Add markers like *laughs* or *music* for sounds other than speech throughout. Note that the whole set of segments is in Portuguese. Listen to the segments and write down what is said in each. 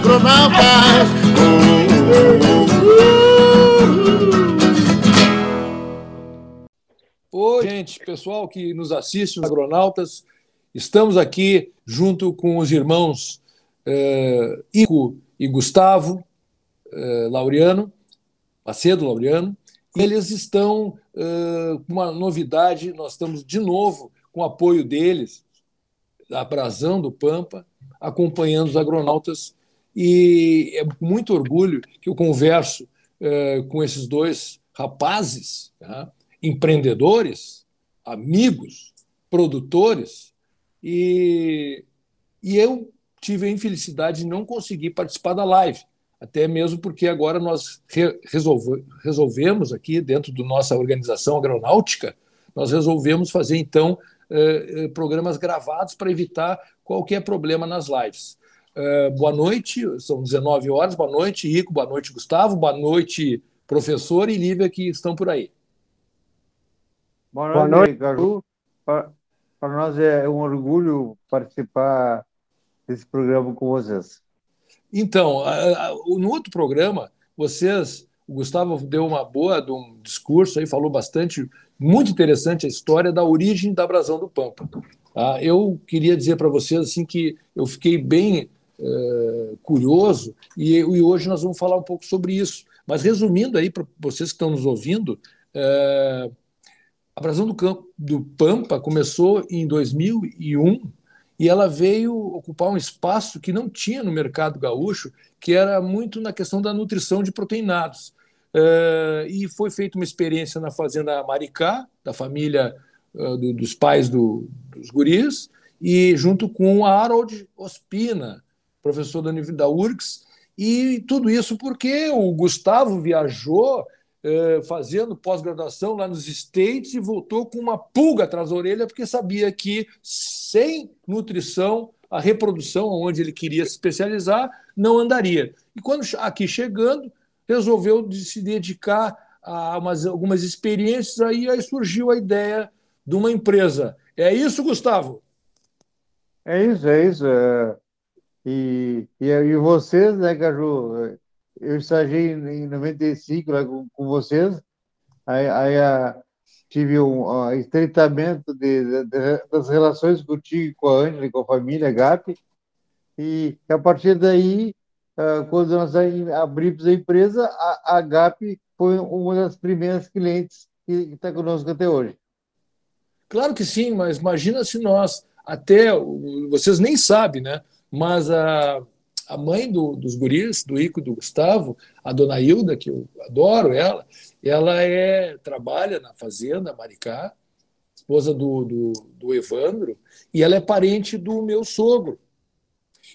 agronautas. Oi, gente, pessoal que nos assiste, os agronautas, estamos aqui junto com os irmãos uh, Ico e Gustavo uh, Laureano, Macedo Laureano, e eles estão uh, com uma novidade, nós estamos de novo com o apoio deles, da Brasão do Pampa, acompanhando os agronautas, e é muito orgulho que eu converso com esses dois rapazes, tá? empreendedores, amigos, produtores, e, e eu tive a infelicidade de não conseguir participar da live, até mesmo porque agora nós re resolve, resolvemos aqui, dentro da nossa organização agronáutica, nós resolvemos fazer, então, eh, eh programas gravados para evitar qualquer problema nas lives. Eh, boa noite, são 19 horas, boa noite, Rico, boa noite, Gustavo, boa noite, professor e Lívia, que estão por aí. Boa noite, Gaju. Para, para nós é um orgulho participar desse programa com vocês. Então, no outro programa, vocês, o Gustavo deu uma boa de um discurso aí, falou bastante, muito interessante a história da origem da abrasão do Pampa. Tá? Eu queria dizer para vocês assim que eu fiquei bem uh, curioso e, e, hoje nós vamos falar um pouco sobre isso. Mas resumindo aí para vocês que estão nos ouvindo, uh, a Brasão do, Campo, do Pampa começou em 2001 e ela veio ocupar um espaço que não tinha no mercado gaúcho, que era muito na questão da nutrição de proteinados. Uh, e foi feita uma experiência na fazenda Maricá, da família do, dos pais do, dos guris, e junto com a Harold Ospina, professor da, da URGS, e tudo isso porque o Gustavo viajou eh, fazendo pós-graduação lá nos States e voltou com uma pulga atrás da orelha, porque sabia que sem nutrição, a reprodução, onde ele queria se especializar, não andaria. E quando aqui chegando, resolveu se dedicar a umas, algumas experiências, aí, aí surgiu a ideia de uma empresa. É isso, Gustavo? É isso, é isso. É... E, e, e vocês, né, Caju? eu estagiei em 95 lá com, com vocês, aí, aí a, ah, tive um estreitamento de, de, das relações contigo, com a Ângela e com a família GAP, e a partir daí, uh, quando nós abrimos a empresa, a, a GAP foi uma das primeiras clientes que está conosco até hoje. Claro que sim, mas imagina se nós, até, vocês nem sabem, né? Mas a a mãe do, dos guris, do Ico e do Gustavo, a dona Hilda, que eu adoro ela, ela é trabalha na fazenda Maricá, esposa do, do, do Evandro, e ela é parente do meu sogro.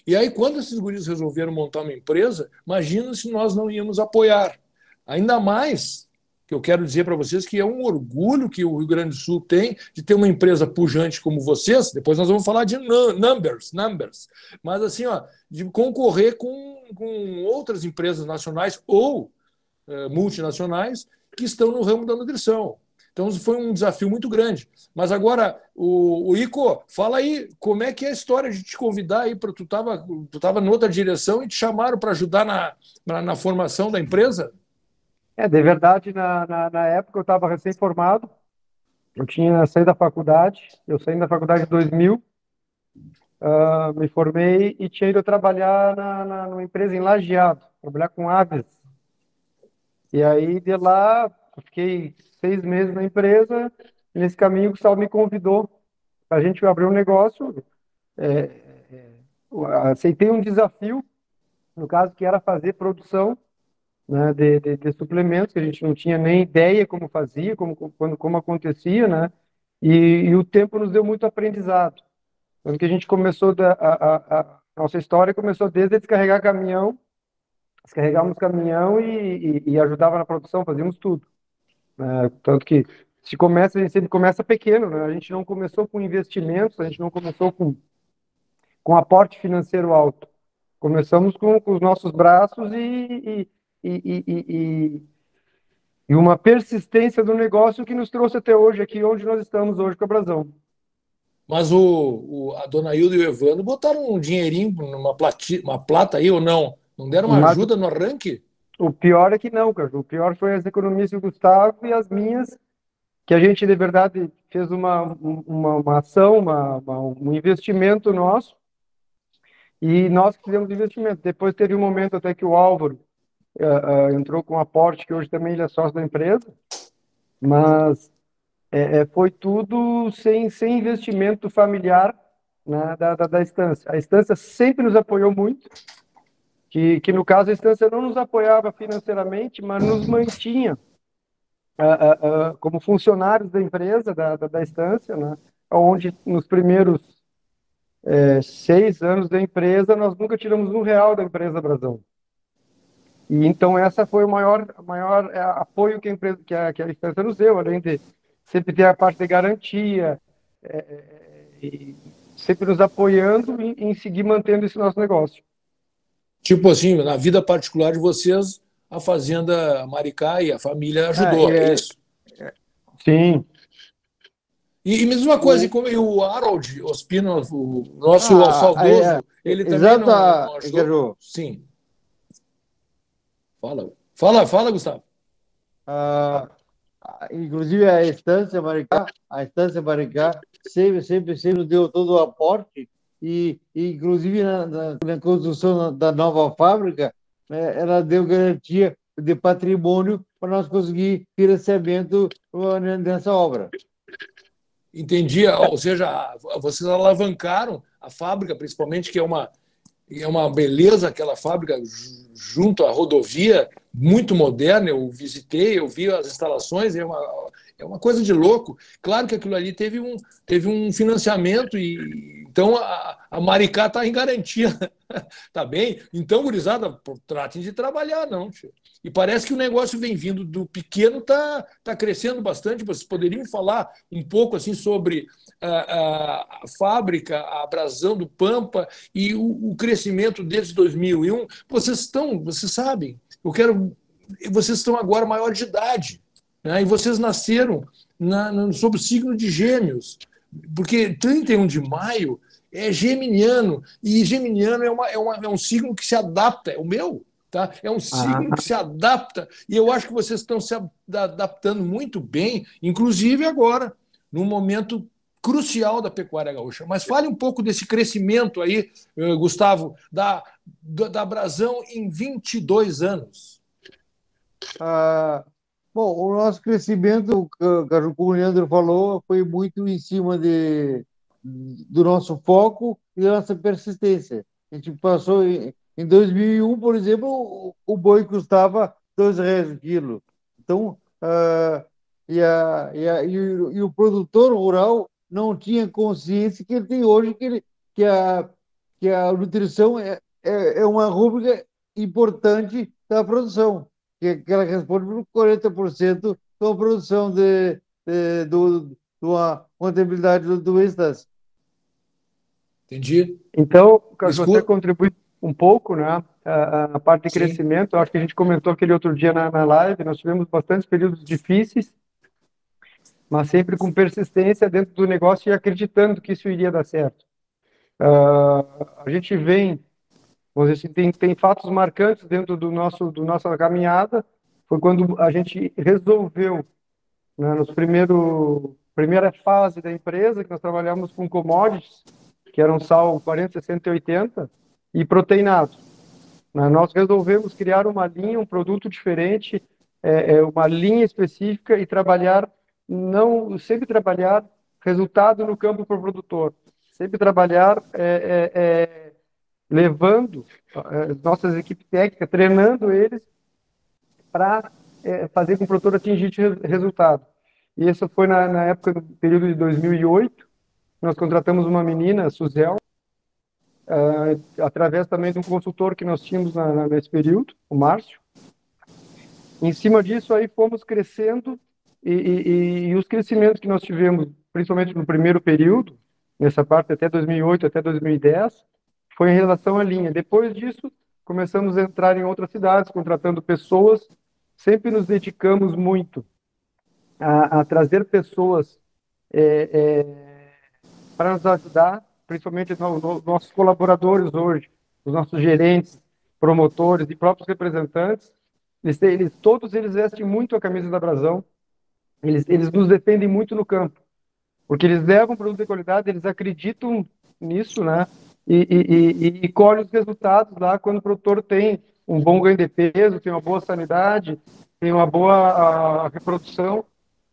E aí, quando esses guris resolveram montar uma empresa, imagina se nós não íamos apoiar. Ainda mais que eu quero dizer para vocês que é um orgulho que o Rio Grande do Sul tem de ter uma empresa pujante como vocês. Depois nós vamos falar de numbers, numbers. Mas assim, ó, de concorrer com, com outras empresas nacionais ou uh, multinacionais que estão no ramo da nutrição. Então foi um desafio muito grande. Mas agora, o, o Ico, fala aí como é que é a história de te convidar aí para tu estava tu tava em outra direção e te chamaram para ajudar na, na, na formação da empresa? É, de verdade, na, na, na época eu estava recém-formado, eu tinha saído da faculdade, eu saí da faculdade em 2000, uh, me formei e tinha ido trabalhar na, na, numa empresa em Lajeado, trabalhar com aves. E aí, de lá, fiquei seis meses na empresa, nesse caminho o Gustavo me convidou para a gente abrir um negócio. É, é, aceitei um desafio, no caso, que era fazer produção né, de, de, de, suplementos que a gente não tinha nem ideia como fazia, como, quando, como acontecia, né? E, e o tempo nos deu muito aprendizado. Quando que a gente começou da, a, a, a, nossa história começou desde descarregar caminhão, descarregávamos caminhão e, e, e ajudava na produção, fazíamos tudo. Né? Tanto que se começa, a gente sempre começa pequeno, né? A gente não começou com investimentos, a gente não começou com com aporte financeiro alto. Começamos com, com os nossos braços e, e, e, e, uma persistência do negócio que nos trouxe até hoje aqui, onde nós estamos hoje com a Brasão. Mas o, o, a dona Hilda e o Evandro botaram um dinheirinho numa plati, uma plata aí ou não? Não deram uma Mas, ajuda no arranque? O pior é que não, cara. O pior foi as economias do Gustavo e as minhas, que a gente, de verdade, fez uma, uma, uma ação, uma, uma, um investimento nosso, e nós fizemos investimento. Depois teve um momento até que o Álvaro uh, entrou com um aporte, que hoje também ele é sócio da empresa, mas é, é, foi tudo sem, sem investimento familiar né, da, da, da instância. A instância sempre nos apoiou muito, que, que no caso a instância não nos apoiava financeiramente, mas nos mantinha uh, uh, como funcionários da empresa, da, da, da instância, né, onde nos primeiros é, seis anos da empresa nós nunca tiramos um real da empresa Brasão. E então essa foi o maior, maior é, apoio que a empresa, que a, que a instância nos deu, além de sempre ter a parte de garantia, é, é sempre nos apoiando em, em seguir mantendo esse nosso negócio. Tipo assim, na vida particular de vocês, a Fazenda Maricá e a família ajudou, é, é, é isso? Sim. E, e mesma coisa, como o Harold Ospino, o nosso ah, saudoso, é, ele também exato, não, não ajudou. Sim. Fala, fala, fala, Gustavo. Ah, inclusive a Estância Maricá, a Estância Maricá sempre, sempre, sempre deu todo o aporte e, e inclusive na, na, na, construção da nova fábrica, né, ela deu garantia de patrimônio para nós conseguir financiamento nessa obra. Entendi, ou seja, vocês alavancaram a fábrica, principalmente, que é uma, é uma beleza aquela fábrica junto à rodovia, muito moderna. Eu visitei, eu vi as instalações, é uma, é uma coisa de louco. Claro que aquilo ali teve um, teve um financiamento e então a, a Maricá está em garantia. *laughs* tá bem? Então, gurizada, tratem de trabalhar, não. Tio. E parece que o negócio vem vindo do pequeno, está tá crescendo bastante. Vocês poderiam falar um pouco assim sobre a, a, a fábrica, a abrasão do Pampa e o, o crescimento desde 2001. Vocês estão, vocês sabem, eu quero. Vocês estão agora maior de idade. Né? E vocês nasceram na, na, sob o signo de Gêmeos, porque 31 de maio é geminiano, e geminiano é, uma, é, uma, é um signo que se adapta, é o meu, tá? É um signo ah. que se adapta, e eu acho que vocês estão se adaptando muito bem, inclusive agora, num momento crucial da pecuária gaúcha. Mas fale um pouco desse crescimento aí, eh, Gustavo, da, da Brasão em 22 anos. Ah, Bom, o nosso crescimento, como o Leandro falou, foi muito em cima de, do nosso foco e da nossa persistência. A gente passou em, em 2001, por exemplo, o, o boi custava dois reais o quilo. Então, uh, e, a, e, a, e, o, e, o, produtor rural não tinha consciência que ele tem hoje, que, ele, que, a, que a nutrição é, é, é uma rúbrica importante da produção que, que ela responde por 40% da produção de, de, do, de uma contabilidade do, do. Entendi. Então, você contribui um pouco, né? A, a parte de Sim. crescimento, acho que a gente comentou aquele outro dia na, na live, nós tivemos bastantes períodos difíceis, mas sempre com persistência dentro do negócio e acreditando que isso iria dar certo. Uh, a gente vem vamos dizer assim, tem, tem fatos marcantes dentro do nosso do nossa caminhada. Foi quando a gente resolveu, né, nos primeiro primeira fase da empresa, que nós trabalhamos com commodities, que eram sal 40, 60 e 80, e proteinado. Né, nós resolvemos criar uma linha, um produto diferente, é, é, uma linha específica e trabalhar, não sempre trabalhar resultado no campo para o produtor, sempre trabalhar é, é, é levando as eh, nossas equipes técnicas, treinando eles para é, fazer com que o produtor atingisse resultado. E isso foi na, na, época do período de 2008. Nós contratamos uma menina, Suzel, uh, através também de um consultor que nós tínhamos na, na, nesse período, o Márcio. Em cima disso, aí fomos crescendo e, e, e, os crescimentos que nós tivemos, principalmente no primeiro período, nessa parte até 2008, até 2010, foi em relação à linha. Depois disso, começamos a entrar em outras cidades, contratando pessoas. Sempre nos dedicamos muito a, a trazer pessoas é, é, para nos ajudar, principalmente os nossos colaboradores hoje, os nossos gerentes, promotores e próprios representantes, eles, eles, todos eles vestem muito a camisa da Brasão, eles, eles nos defendem muito no campo, porque eles levam produto de qualidade, eles acreditam nisso, né? E, e, e, e os resultados lá quando o produtor tem um bom ganho de peso, tem uma boa sanidade, tem uma boa a, reprodução,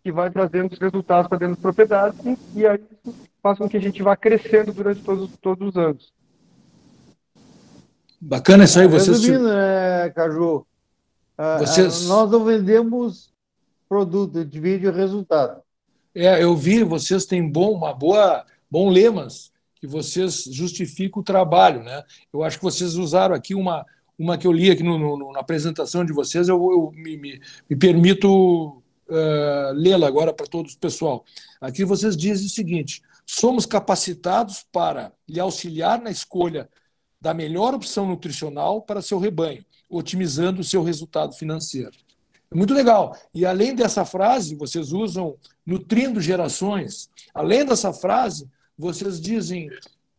que vai trazendo os resultados para dentro das propriedades, e, e aí isso faz com que a gente vá crescendo durante todos, todos os anos. Bacana isso aí, vocês. Resumindo, né, Caju? Ah, vocês... Nós não vendemos produto, de vídeo resultado. É, eu vi, vocês têm bom, uma boa, bom lemas que vocês justificam o trabalho, né? Eu acho que vocês usaram aqui uma, uma que eu li aqui no, no, na apresentação de vocês, eu, eu me, me, me, permito uh, lê-la agora para todos pessoal. Aqui vocês dizem o seguinte: somos capacitados para lhe auxiliar na escolha da melhor opção nutricional para seu rebanho, otimizando o seu resultado financeiro. É muito legal. E além dessa frase, vocês usam nutrindo gerações. Além dessa frase, vocês dizem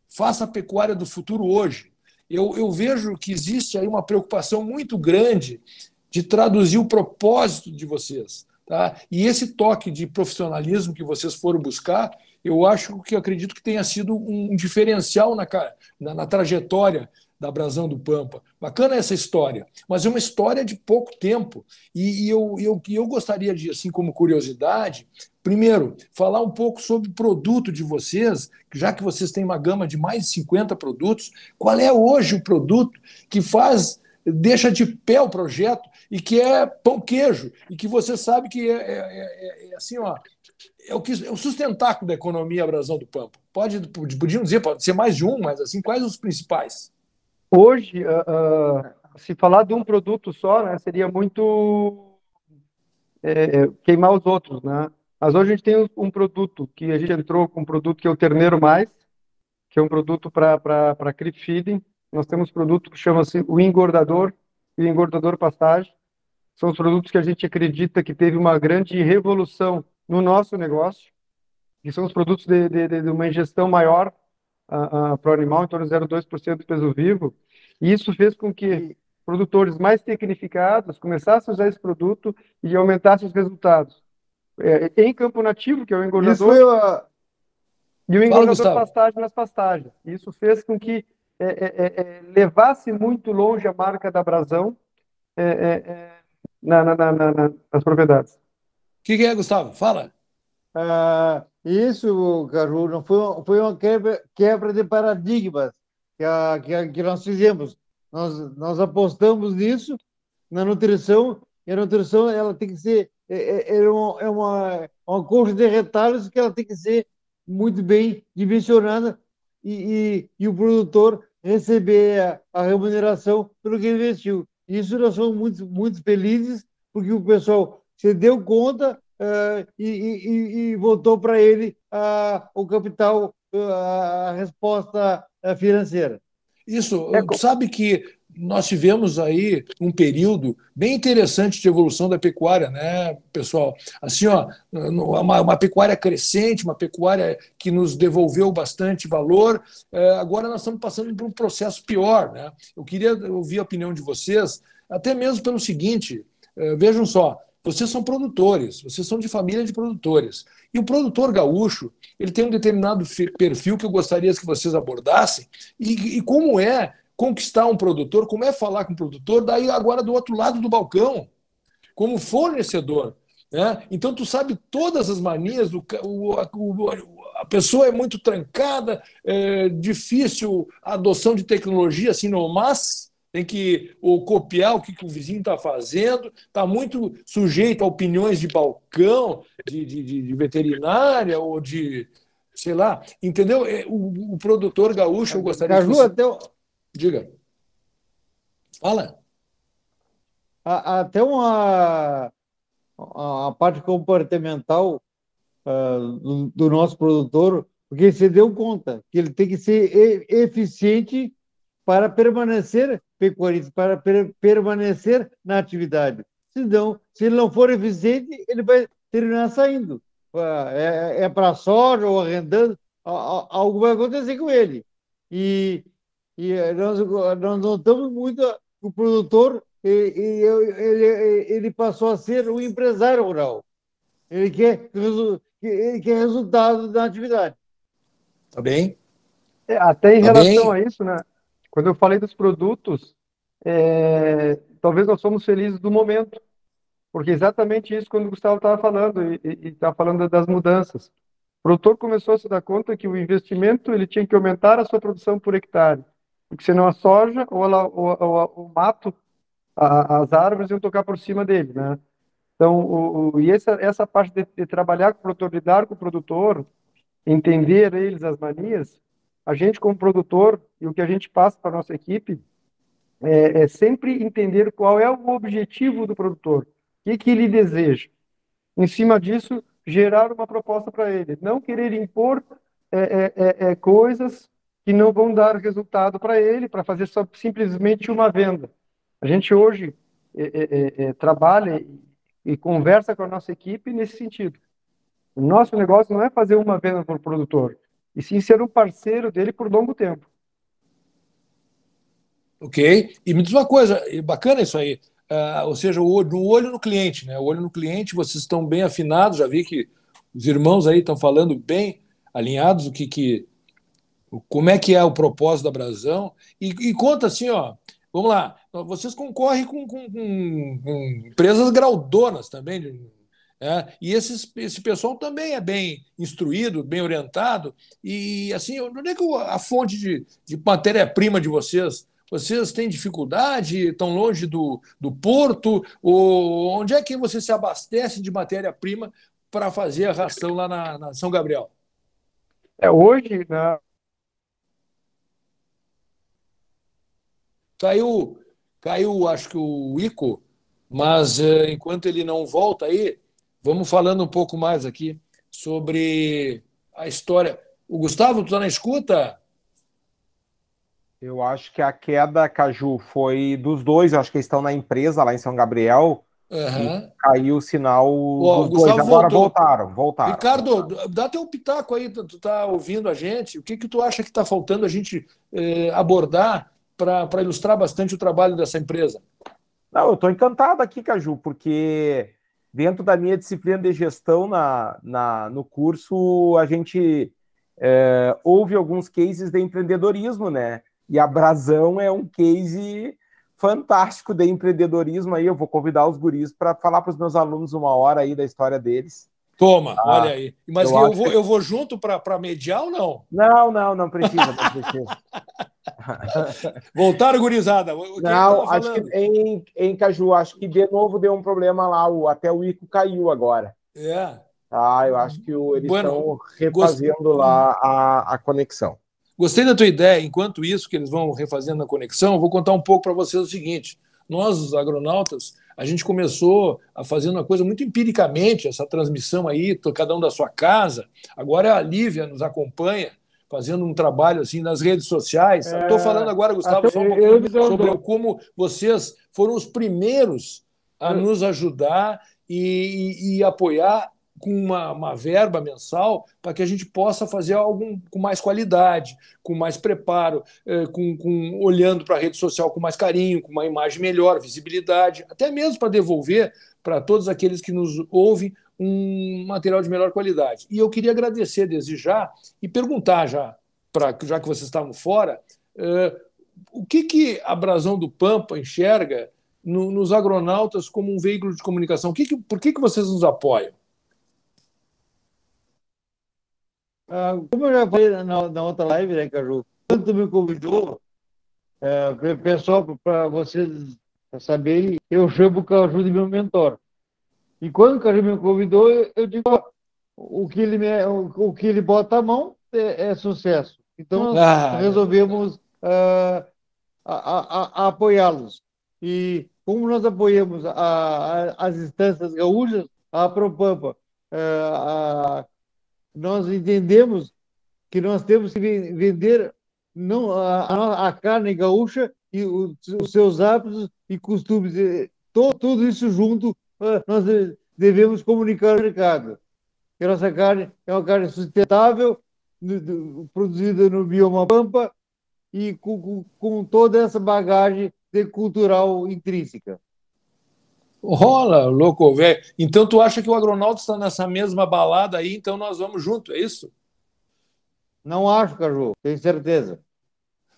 faça a pecuária do futuro hoje eu, eu vejo que existe aí uma preocupação muito grande de traduzir o propósito de vocês. Tá? E esse toque de profissionalismo que vocês foram buscar, eu acho que eu acredito que tenha sido um diferencial na, na, na trajetória da Brasão do Pampa. Bacana essa história, mas é uma história de pouco tempo. E, e eu, eu, eu gostaria de, assim como curiosidade, primeiro, falar um pouco sobre o produto de vocês, já que vocês têm uma gama de mais de 50 produtos, qual é hoje o produto que faz, deixa de pé o projeto e que é pão queijo, e que você sabe que é, é, é, é assim, ó, é o, que, é o sustentáculo da economia Brasão do Pampa. Pode, podiam dizer, pode ser mais de um, mas assim, quais os principais? Hoje, uh, uh, se falar de um produto só, né, seria muito é, é, queimar os outros, né? Mas hoje a gente tem um produto que a gente entrou com um produto que é o Terneiro Mais, que é um produto para creep feeding. Nós temos produto que chama-se o engordador e o engordador pastagem. São os produtos que a gente acredita que teve uma grande revolução no nosso negócio, que são os produtos de, de, de uma ingestão maior uh, uh, para o animal, em torno de 0,2% do peso vivo, e isso fez com que produtores mais tecnificados começassem a usar esse produto e aumentassem os resultados. É, em campo nativo, que é o engordador, a... e o engordador Fala, pastagem nas pastagens. Isso fez com que é, é, é, é levasse muito longe a marca da Brasão é, na, na, na, nas propriedades. O que, que, é, Gustavo? Fala. Ah, isso, Caju, não foi, foi uma quebra, quebra de paradigmas que, a, que, a, que nós fizemos. Nós, nós apostamos nisso, na nutrição, e a nutrição ela tem que ser é, é, é, uma, é uma, uma coxa de retalhos que ela tem que ser muito bem dimensionada e, e, e o produtor receber a, a, remuneração pelo que investiu. Isso nós somos muito, muito felizes, porque o pessoal se deu conta uh, e, e, e, voltou para ele uh, o capital, uh, a resposta financeira. Isso, é, sabe que nós tivemos aí um período bem interessante de evolução da pecuária, né, pessoal? Assim, ó, uma, uma pecuária crescente, uma pecuária que nos devolveu bastante valor. É, agora nós estamos passando por um processo pior, né? Eu queria ouvir a opinião de vocês, até mesmo pelo seguinte: é, vejam só, vocês são produtores, vocês são de família de produtores. E o produtor gaúcho, ele tem um determinado perfil que eu gostaria que vocês abordassem. E, e como é conquistar um produtor, como é falar com o produtor, daí agora do outro lado do balcão, como fornecedor. Né? Então tu sabe todas as manias, do, o, o, a pessoa é muito trancada, é difícil a adoção de tecnologia assim, não, mas tem que ou copiar o que, que o vizinho está fazendo, está muito sujeito a opiniões de balcão, de, de, de, veterinária ou de, sei lá, entendeu? É, o, o produtor gaúcho, eu gostaria Caju, de... Até... Diga. Fala. Até uma, a parte comportamental uh, do, do nosso produtor, porque ele se deu conta que ele tem que ser eficiente para permanecer pecuarista, para per permanecer na atividade. Senão, se ele não for eficiente, ele vai terminar saindo. É, é, é para soja ou arrendando. algo vai acontecer com ele. E, e nós, nós notamos muito o produtor, ele, ele, ele passou a ser um empresário rural. Ele quer, ele quer resultado da atividade. Tá bem? É, até em tá relação bem? a isso, né? Quando eu falei dos produtos, é, talvez nós somos felizes do momento, porque exatamente isso quando o Gustavo estava falando e estava falando das mudanças. O produtor começou a se dar conta que o investimento ele tinha que aumentar a sua produção por hectare, porque senão a soja ou, ela, ou, ou, o mato, a, as árvores iam tocar por cima dele, né? Então, o, o, e essa, essa parte de, de, trabalhar com o produtor, lidar com o produtor, entender eles as manias, a gente como produtor e o que a gente passa para a nossa equipe é, é, sempre entender qual é o objetivo do produtor, o que, que ele deseja. Em cima disso, gerar uma proposta para ele, não querer impor é, é, é, é coisas que não vão dar resultado para ele, para fazer só simplesmente uma venda. A gente hoje trabalha e, conversa com a nossa equipe nesse sentido. O nosso negócio não é fazer uma venda o produtor, e sim ser um parceiro dele por longo tempo. Ok? E me diz uma coisa, bacana isso aí. Uh, ou seja, o olho, o olho no cliente, né? O olho no cliente, vocês estão bem afinados, já vi que os irmãos aí estão falando bem alinhados o que, que como é que é o propósito da Brasão e, e conta assim, ó, vamos lá, vocês concorrem com, com, com, com empresas graudonas também, é, e esses, esse pessoal também é bem instruído, bem orientado. E assim, onde é que a fonte de, de matéria-prima de vocês? Vocês têm dificuldade? Estão longe do, do porto? Ou onde é que você se abastece de matéria-prima para fazer a ração lá na, na, São Gabriel? É, hoje, né? Caiu, caiu, acho que o Ico, mas eh, enquanto ele não volta aí, vamos falando um pouco mais aqui sobre a história. O Gustavo, tu está na escuta? Eu acho que a queda, Caju, foi dos dois. Eu acho que eles estão na empresa lá em São Gabriel. Uhum. caiu o sinal dos dois. Agora voltou. voltaram, voltaram. Ricardo, dá teu pitaco aí, tu tá ouvindo a gente. O que, que tu acha que está faltando a gente eh, abordar para ilustrar bastante o trabalho dessa empresa? Não, eu estou encantado aqui, Caju, porque dentro da minha disciplina de gestão na, na, no curso, a gente é, alguns cases de empreendedorismo, né? E a Brasão é um case fantástico de empreendedorismo aí. Eu vou convidar os guris para falar para os meus alunos uma hora aí da história deles. Toma, ah, olha aí. Mas eu, eu vou, que... eu vou junto para mediar ou não? Não, não, não precisa, não precisa. *laughs* Voltaram, gurizada. não, acho que em, em Caju, acho que de novo deu um problema lá. O, até o Ico caiu agora. É. Ah, eu acho que o, eles bueno, estão refazendo lá a, a conexão. Gostei da tua ideia. Enquanto isso, que eles vão refazendo a conexão, eu vou contar um pouco para vocês o seguinte. Nós, os agronautas, a gente começou a fazer uma coisa muito empiricamente, essa transmissão aí, cada um da sua casa. Agora a Lívia nos acompanha, fazendo um trabalho assim nas redes sociais. Estou é, falando agora, Gustavo, só um pouquinho sobre como vocês foram os primeiros a nos ajudar e, e, e apoiar com uma, uma verba mensal para que a gente possa fazer algo com mais qualidade, com mais preparo, eh, com, com olhando para a rede social com mais carinho, com uma imagem melhor, visibilidade, até mesmo para devolver para todos aqueles que nos ouvem um material de melhor qualidade. E eu queria agradecer desde já e perguntar já, pra, já que vocês estavam fora, eh, o que, que a Brasão do Pampa enxerga no, nos agronautas como um veículo de comunicação? Que que, por que, que vocês nos apoiam? Ah, como eu já falei na, na outra live, né, Caju? Quando tu me convidou, é, pessoal, para vocês saberem, eu chamo o Caju de meu mentor. E quando o Caju me convidou, eu, eu digo, ó, o que ele, me, o, o, que ele bota a mão é, é sucesso. Então, nós ah, resolvemos uh, a, a, a apoiá-los. E como nós apoiamos as instâncias gaúchas, a Propampa, uh, nós entendemos que nós temos que vender não a, a carne gaúcha e os, os seus hábitos e costumes, todo, tudo isso junto, ah, nós devemos comunicar ao mercado. Que a nossa carne é uma carne sustentável, produzida no bioma Pampa e com, com toda essa bagagem cultural intrínseca. Rola, louco, velho. Então tu acha que o Agronauta está nessa mesma balada aí, então nós vamos junto, é isso? Não acho, Caju, tenho certeza.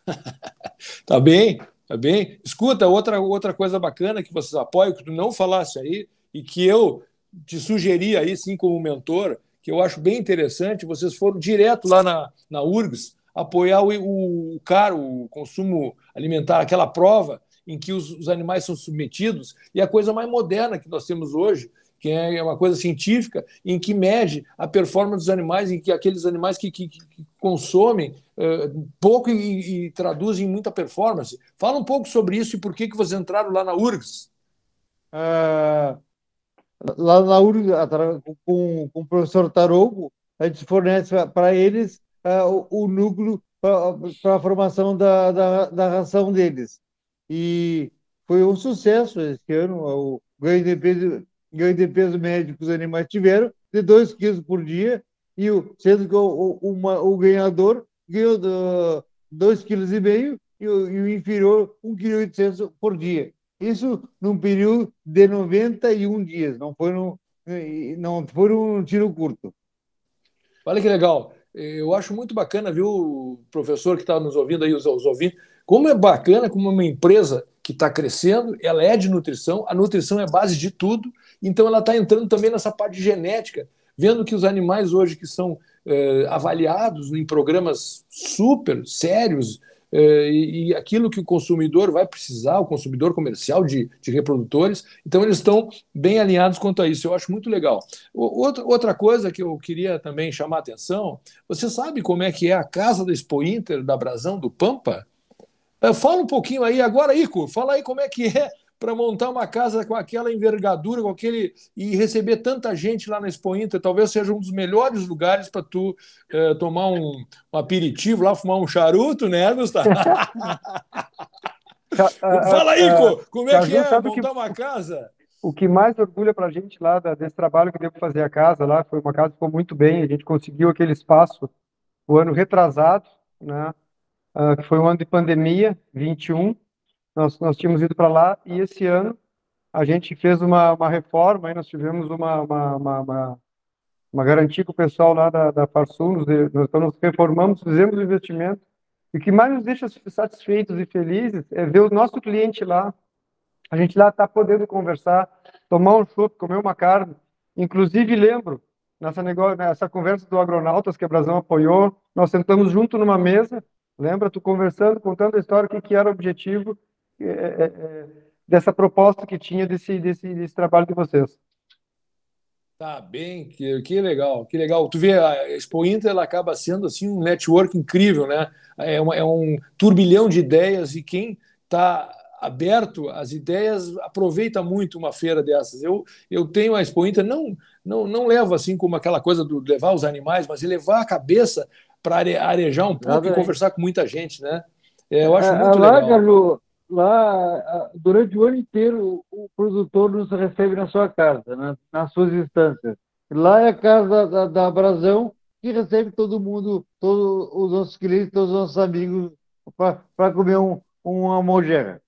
*laughs* tá bem, tá bem. Escuta, outra, outra coisa bacana que vocês apoiam, que tu não falasse aí, e que eu te sugeri aí, sim, como mentor, que eu acho bem interessante, vocês foram direto lá na, na URGS apoiar o, o, o CAR, o consumo alimentar, aquela prova em que os, os, animais são submetidos, e a coisa mais moderna que nós temos hoje, que é uma coisa científica, em que mede a performance dos animais, em que aqueles animais que, que, que consomem uh, pouco e, e, traduzem muita performance. Fala um pouco sobre isso e por que, que vocês entraram lá na URGS. Uh, lá na URGS, com, com o professor Tarouco, a gente fornece para eles uh, o, o, núcleo para a formação da, da, da ração deles. E foi um sucesso esse ano, o ganho de peso, ganho de peso médio que os animais tiveram, de 2 quilos por dia, e o, sendo que o, uma, o ganhador ganhou 2,5 kg e o, e o inferior 1,8 kg por dia. Isso num período de 91 dias, não foi, não foi um tiro curto. Olha que legal. Eu acho muito bacana, viu, professor que está nos ouvindo aí, os, os ouvintes, como é bacana como uma empresa que está crescendo, ela é de nutrição, a nutrição é base de tudo, então ela está entrando também nessa parte genética, vendo que os animais hoje que são eh, avaliados em programas super sérios, eh, e, e, aquilo que o consumidor vai precisar, o consumidor comercial de, de reprodutores, então eles estão bem alinhados quanto a isso. Eu acho muito legal. Outra, outra coisa que eu queria também chamar a atenção: você sabe como é que é a casa da Expo Inter da Brasão do Pampa? Eh, fala um pouquinho aí agora, Ico, fala aí como é que é para montar uma casa com aquela envergadura, com aquele e receber tanta gente lá na Expo Inter, talvez seja um dos melhores lugares para tu eh, tomar um, um, aperitivo lá, fumar um charuto, né, Gustavo? *laughs* *laughs* Fala aí, Ico, como é que é montar que... uma casa? O que mais orgulha para a gente lá desse trabalho que deu para fazer a casa lá, foi uma casa que ficou muito bem, a gente conseguiu aquele espaço o ano retrasado, né? Uh, que foi um ano de pandemia, 21, nós, nós tínhamos ido para lá, e esse ano a gente fez uma, uma reforma, aí nós tivemos uma, uma, uma, uma, uma garantia com o pessoal lá da, da Farsul, nós, nos reformamos, fizemos o investimento, e o que mais nos deixa satisfeitos e felizes é ver o nosso cliente lá, a gente lá está podendo conversar, tomar um chopp, comer uma carne, inclusive lembro, nessa, negócio, nessa conversa do Agronautas que a Brasão apoiou, nós sentamos junto numa mesa, Lembra? Tu conversando, contando a história, o que, que era o objetivo é, é, é, dessa proposta que tinha desse, desse, desse trabalho de vocês. Tá bem, que, que legal, que legal. Tu vê, a Expo Inter ela acaba sendo assim um network incrível, né? É, uma, é um turbilhão de ideias e quem está aberto às ideias aproveita muito uma feira dessas. Eu, eu tenho a Expo Inter, não, não, não levo assim como aquela coisa do levar os animais, mas levar a cabeça para arejar um pouco e conversar com muita gente, né? É, eu acho é, muito lá, legal. Carlos, lá, durante o ano inteiro, o produtor nos recebe na sua casa, né? nas suas instâncias. Lá é a casa da, da Brasão, que recebe todo mundo, todos os nossos clientes, todos os nossos amigos, para comer um, uma mogera.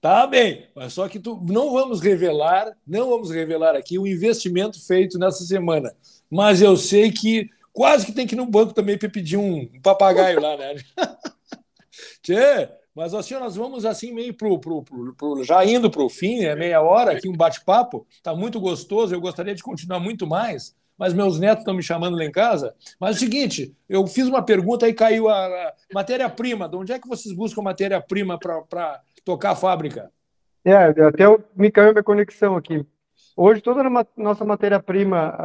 Tá bem, mas só que tu, não vamos revelar, não vamos revelar aqui o investimento feito nessa semana. Mas eu sei que Quase que tem que ir no banco também para pedir um, um, papagaio lá, né? *laughs* Tchê, mas assim, nós vamos assim meio pro, pro, pro, pro já indo para o fim, é meia hora aqui, um bate-papo. Tá muito gostoso, eu gostaria de continuar muito mais, mas meus netos estão me chamando lá em casa. Mas é o seguinte, eu fiz uma pergunta e caiu a, a matéria-prima. De onde é que vocês buscam matéria-prima para tocar a fábrica? É, até me caiu a minha conexão aqui. Hoje, toda a nossa matéria-prima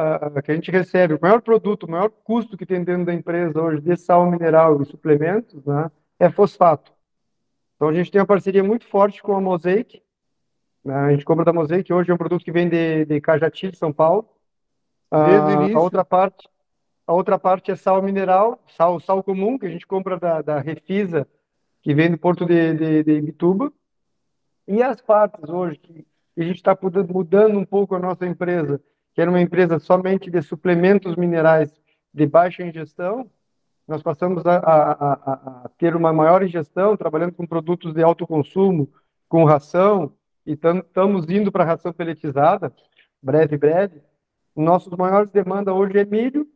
que a gente recebe, o maior produto, o maior custo que tem dentro da empresa hoje de sal mineral e suplementos, né, é fosfato. Então, a gente tem uma parceria muito forte com a Mosaic. Né, a gente compra da Mosaic, hoje é um produto que vem de, de Cajati, de São Paulo. Ah, a outra parte a outra parte é sal mineral, sal, sal comum, que a gente compra da, da Refisa, que vem do porto de, de, de Ibituba. E as partes hoje que e a gente está mudando um pouco a nossa empresa, que era uma empresa somente de suplementos minerais de baixa ingestão, nós passamos a, a, a, a ter uma maior ingestão, trabalhando com produtos de alto consumo, com ração, e estamos indo para a ração peletizada, breve, breve. Nossos maiores demandas hoje é milho,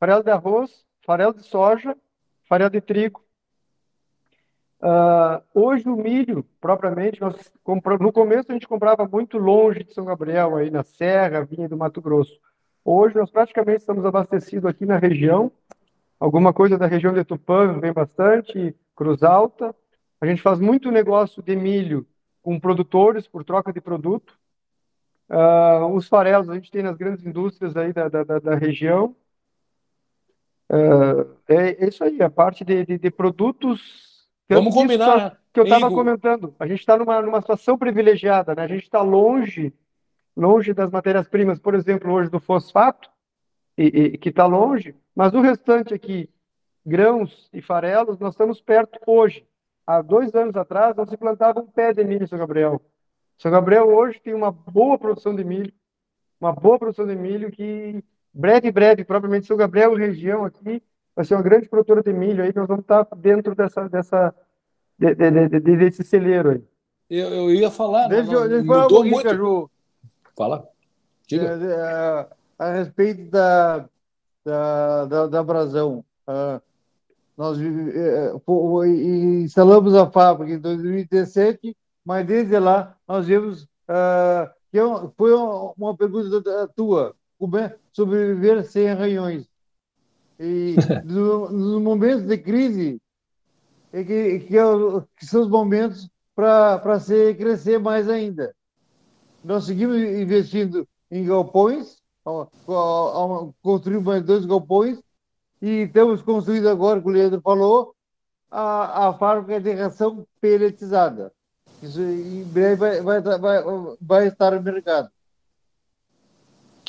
farelo de arroz, farelo de soja, farelo de trigo. Uh, hoje o milho, propriamente, nós compramos, no começo a gente comprava muito longe de São Gabriel, aí na Serra, vinha do Mato Grosso. Hoje nós praticamente estamos abastecidos aqui na região, alguma coisa da região de Tupã vem bastante, Cruz Alta. A gente faz muito negócio de milho com produtores por troca de produto. Uh, os farelos a gente tem nas grandes indústrias aí da, da, da região. Uh, é, isso aí, a parte de, de, de produtos Vamos combinar, né? Que eu estava comentando. A gente está numa, numa situação privilegiada, né? A gente está longe, longe das matérias-primas, por exemplo, hoje do fosfato, e, e que está longe, mas o restante aqui, grãos e farelos, nós estamos perto hoje. Há dois anos atrás, não se plantava um pé de milho São Gabriel. São Gabriel hoje tem uma boa produção de milho, uma boa produção de milho que breve, breve, propriamente São Gabriel região aqui vai ser uma grande produtora de milho aí, nós vamos estar dentro dessa, dessa, de, de, de, desse celeiro aí. Eu, eu ia falar, deixa, não, deixa mudou muito. Caju. Fala. Diga. É, é, a respeito da, da, da, da brasão. Nós é, instalamos a fábrica em 2017, mas desde lá nós vimos que foi uma pergunta tua, como é sobreviver sem arranhões. E nos no momentos de crise, é que, que, é que são os momentos para crescer mais ainda. Nós seguimos investindo em galpões, construímos mais dois galpões, e estamos construindo agora, como o Leandro falou, a, a fábrica de ração peletizada. Isso em breve vai, vai, vai, vai estar no mercado.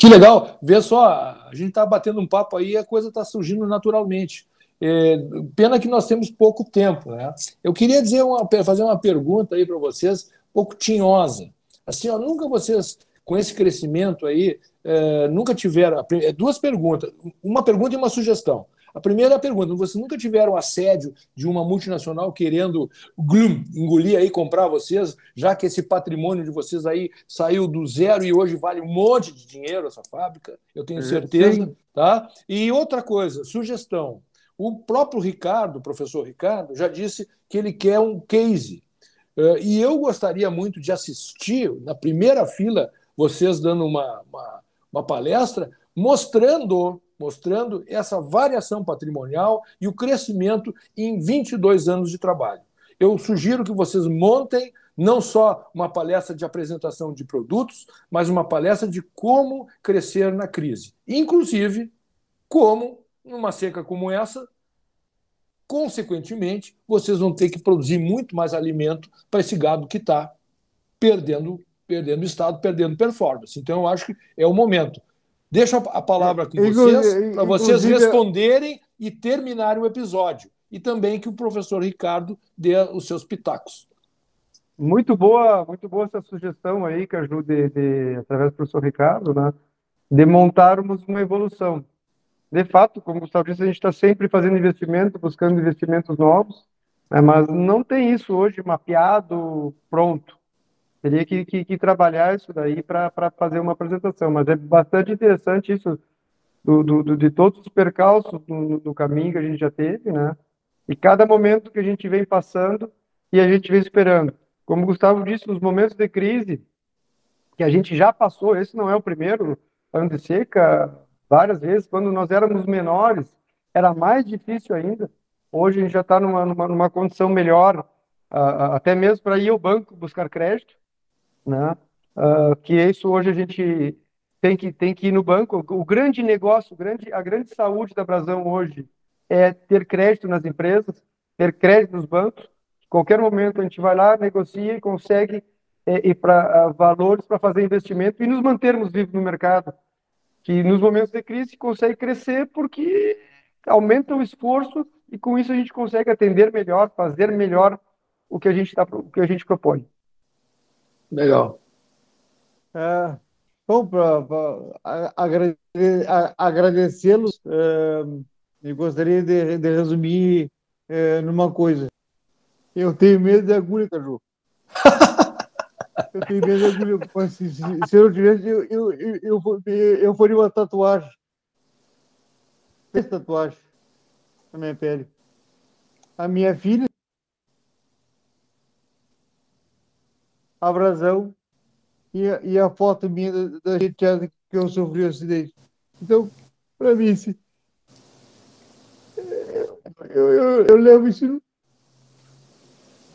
Que legal, vê só, a gente está batendo um papo aí e a coisa está surgindo naturalmente. É, pena que nós temos pouco tempo. Né? Eu queria dizer uma, fazer uma pergunta aí para vocês, um pouco tinhosa. Assim, ó, nunca vocês, com esse crescimento aí, é, nunca tiveram. É, duas perguntas, uma pergunta e uma sugestão. A primeira pergunta: vocês nunca tiveram assédio de uma multinacional querendo glum, engolir aí, comprar vocês, já que esse patrimônio de vocês aí saiu do zero e hoje vale um monte de dinheiro essa fábrica? Eu tenho certeza. Sim. Tá? E outra coisa, sugestão. O próprio Ricardo, o professor Ricardo, já disse que ele quer um case. Eh, e eu gostaria muito de assistir, na primeira fila, vocês dando uma, uma, uma palestra, mostrando mostrando essa variação patrimonial e o crescimento em 22 anos de trabalho. Eu sugiro que vocês montem não só uma palestra de apresentação de produtos, mas uma palestra de como crescer na crise. Inclusive, como, numa seca como essa, consequentemente, vocês vão ter que produzir muito mais alimento para esse gado que está perdendo, perdendo estado, perdendo performance. Então, eu acho que é o momento. Deixo a palavra com vocês, para vocês responderem e terminarem o episódio. E também que o professor Ricardo dê os seus pitacos. Muito boa, muito boa essa sugestão aí, que ajude, de, através do professor Ricardo, né, de montarmos uma evolução. De fato, como o Gustavo disse, a gente está sempre fazendo investimento, buscando investimentos novos, né, mas não tem isso hoje mapeado, pronto. Teria que, que, que trabalhar isso daí para fazer uma apresentação, mas é bastante interessante isso do, do, de todos os percalços do, do, caminho que a gente já teve, né? E cada momento que a gente vem passando e a gente vem esperando. Como o Gustavo disse, nos momentos de crise que a gente já passou, esse não é o primeiro ano de seca, várias vezes, quando nós éramos menores, era mais difícil ainda. Hoje a gente já está numa, numa, numa, condição melhor, uh, até mesmo para ir ao banco buscar crédito né? Uh, que isso hoje a gente tem que, tem que ir no banco. O grande negócio, grande, a grande saúde da Brasão hoje é ter crédito nas empresas, ter crédito nos bancos. Qualquer momento a gente vai lá, negocia e consegue é, ir para uh, valores para fazer investimento e nos mantermos vivos no mercado. Que nos momentos de crise consegue crescer porque aumenta o esforço e com isso a gente consegue atender melhor, fazer melhor o que a gente, tá, o que a gente propõe. Legal. É, bom, para agradecê-los, é, eu gostaria de, de resumir é, numa coisa. Eu tenho medo de agulha, cachorro. *laughs* eu tenho medo de agulha. Se, se, se eu tivesse, eu, eu, eu, eu, eu faria uma tatuagem. Essa tatuagem na minha pele. A minha filha, a brasão e a, e a foto minha da, gente que eu sofri o acidente. Então, para mim, se, eu, eu, eu levo isso.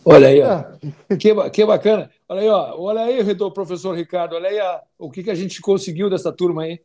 Olha aí, ó. Ah. que, que bacana. Olha aí, ó. olha aí, professor Ricardo, olha aí ó, o que, que a gente conseguiu dessa turma aí.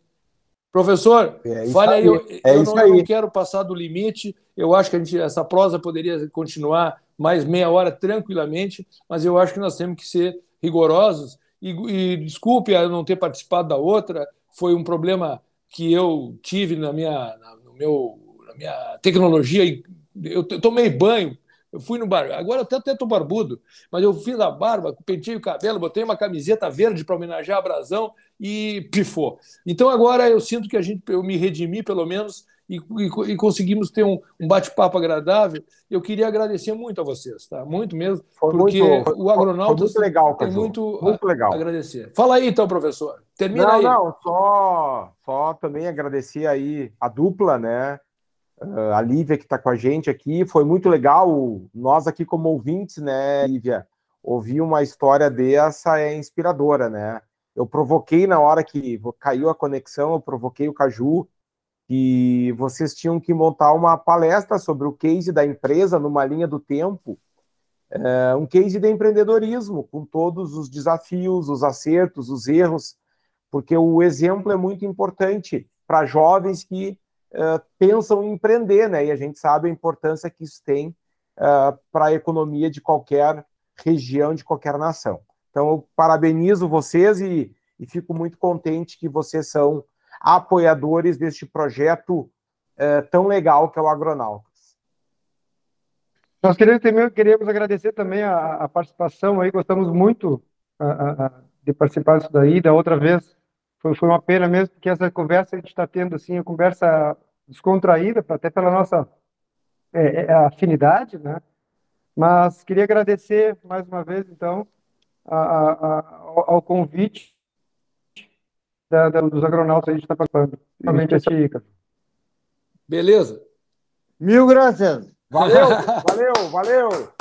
Professor, é fale aí. Eu, é eu, não, aí. eu, não, quero passar do limite. Eu acho que a gente, essa prosa poderia continuar mais meia hora tranquilamente, mas eu acho que nós temos que ser rigorosos. E, e desculpe eu não ter participado da outra, foi um problema que eu tive na minha, no meu, na minha tecnologia. Eu tomei banho eu fui no bar, agora eu até, tô barbudo, mas eu fiz a barba, pentei o cabelo, botei uma camiseta verde para homenagear a Brasão e pifou. Então agora eu sinto que a gente, eu me redimi pelo menos e, e, e conseguimos ter um, um bate-papo agradável. Eu queria agradecer muito a vocês, tá? Muito mesmo, foi porque muito, o agronauta foi muito legal, tem muito, muito legal. agradecer. Fala aí então, professor. Termina não, aí. Não, só, só também agradecer aí a dupla, né? Uh, a Lívia que está com a gente aqui, foi muito legal. Nós aqui como ouvintes, né, Lívia, ouvir uma história dessa é inspiradora, né? Eu provoquei na hora que caiu a conexão, eu provoquei o Caju que vocês tinham que montar uma palestra sobre o case da empresa numa linha do tempo, uh, um case de empreendedorismo, com todos os desafios, os acertos, os erros, porque o exemplo é muito importante para jovens que uh, pensam em empreender, né? E a gente sabe a importância que isso tem uh, para a economia de qualquer região, de qualquer nação. Então, eu parabenizo vocês e, e fico muito contente que vocês são apoiadores deste projeto uh, tão legal que é o Agronautas. Nós queremos, queremos agradecer também a, a participação aí, gostamos muito a, a, de participar disso daí, da outra vez foi, foi uma pena mesmo, porque essa conversa a gente está tendo, assim, a conversa descontraída, até pela nossa é, é, afinidade, né? Mas queria agradecer mais uma vez, então, a, a, ao convite da, da, dos agronautas que a gente está participando. Realmente essa dica. Beleza. Mil graças. Valeu, *laughs* valeu, valeu.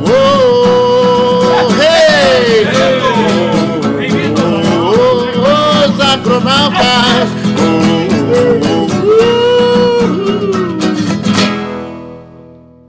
astronauta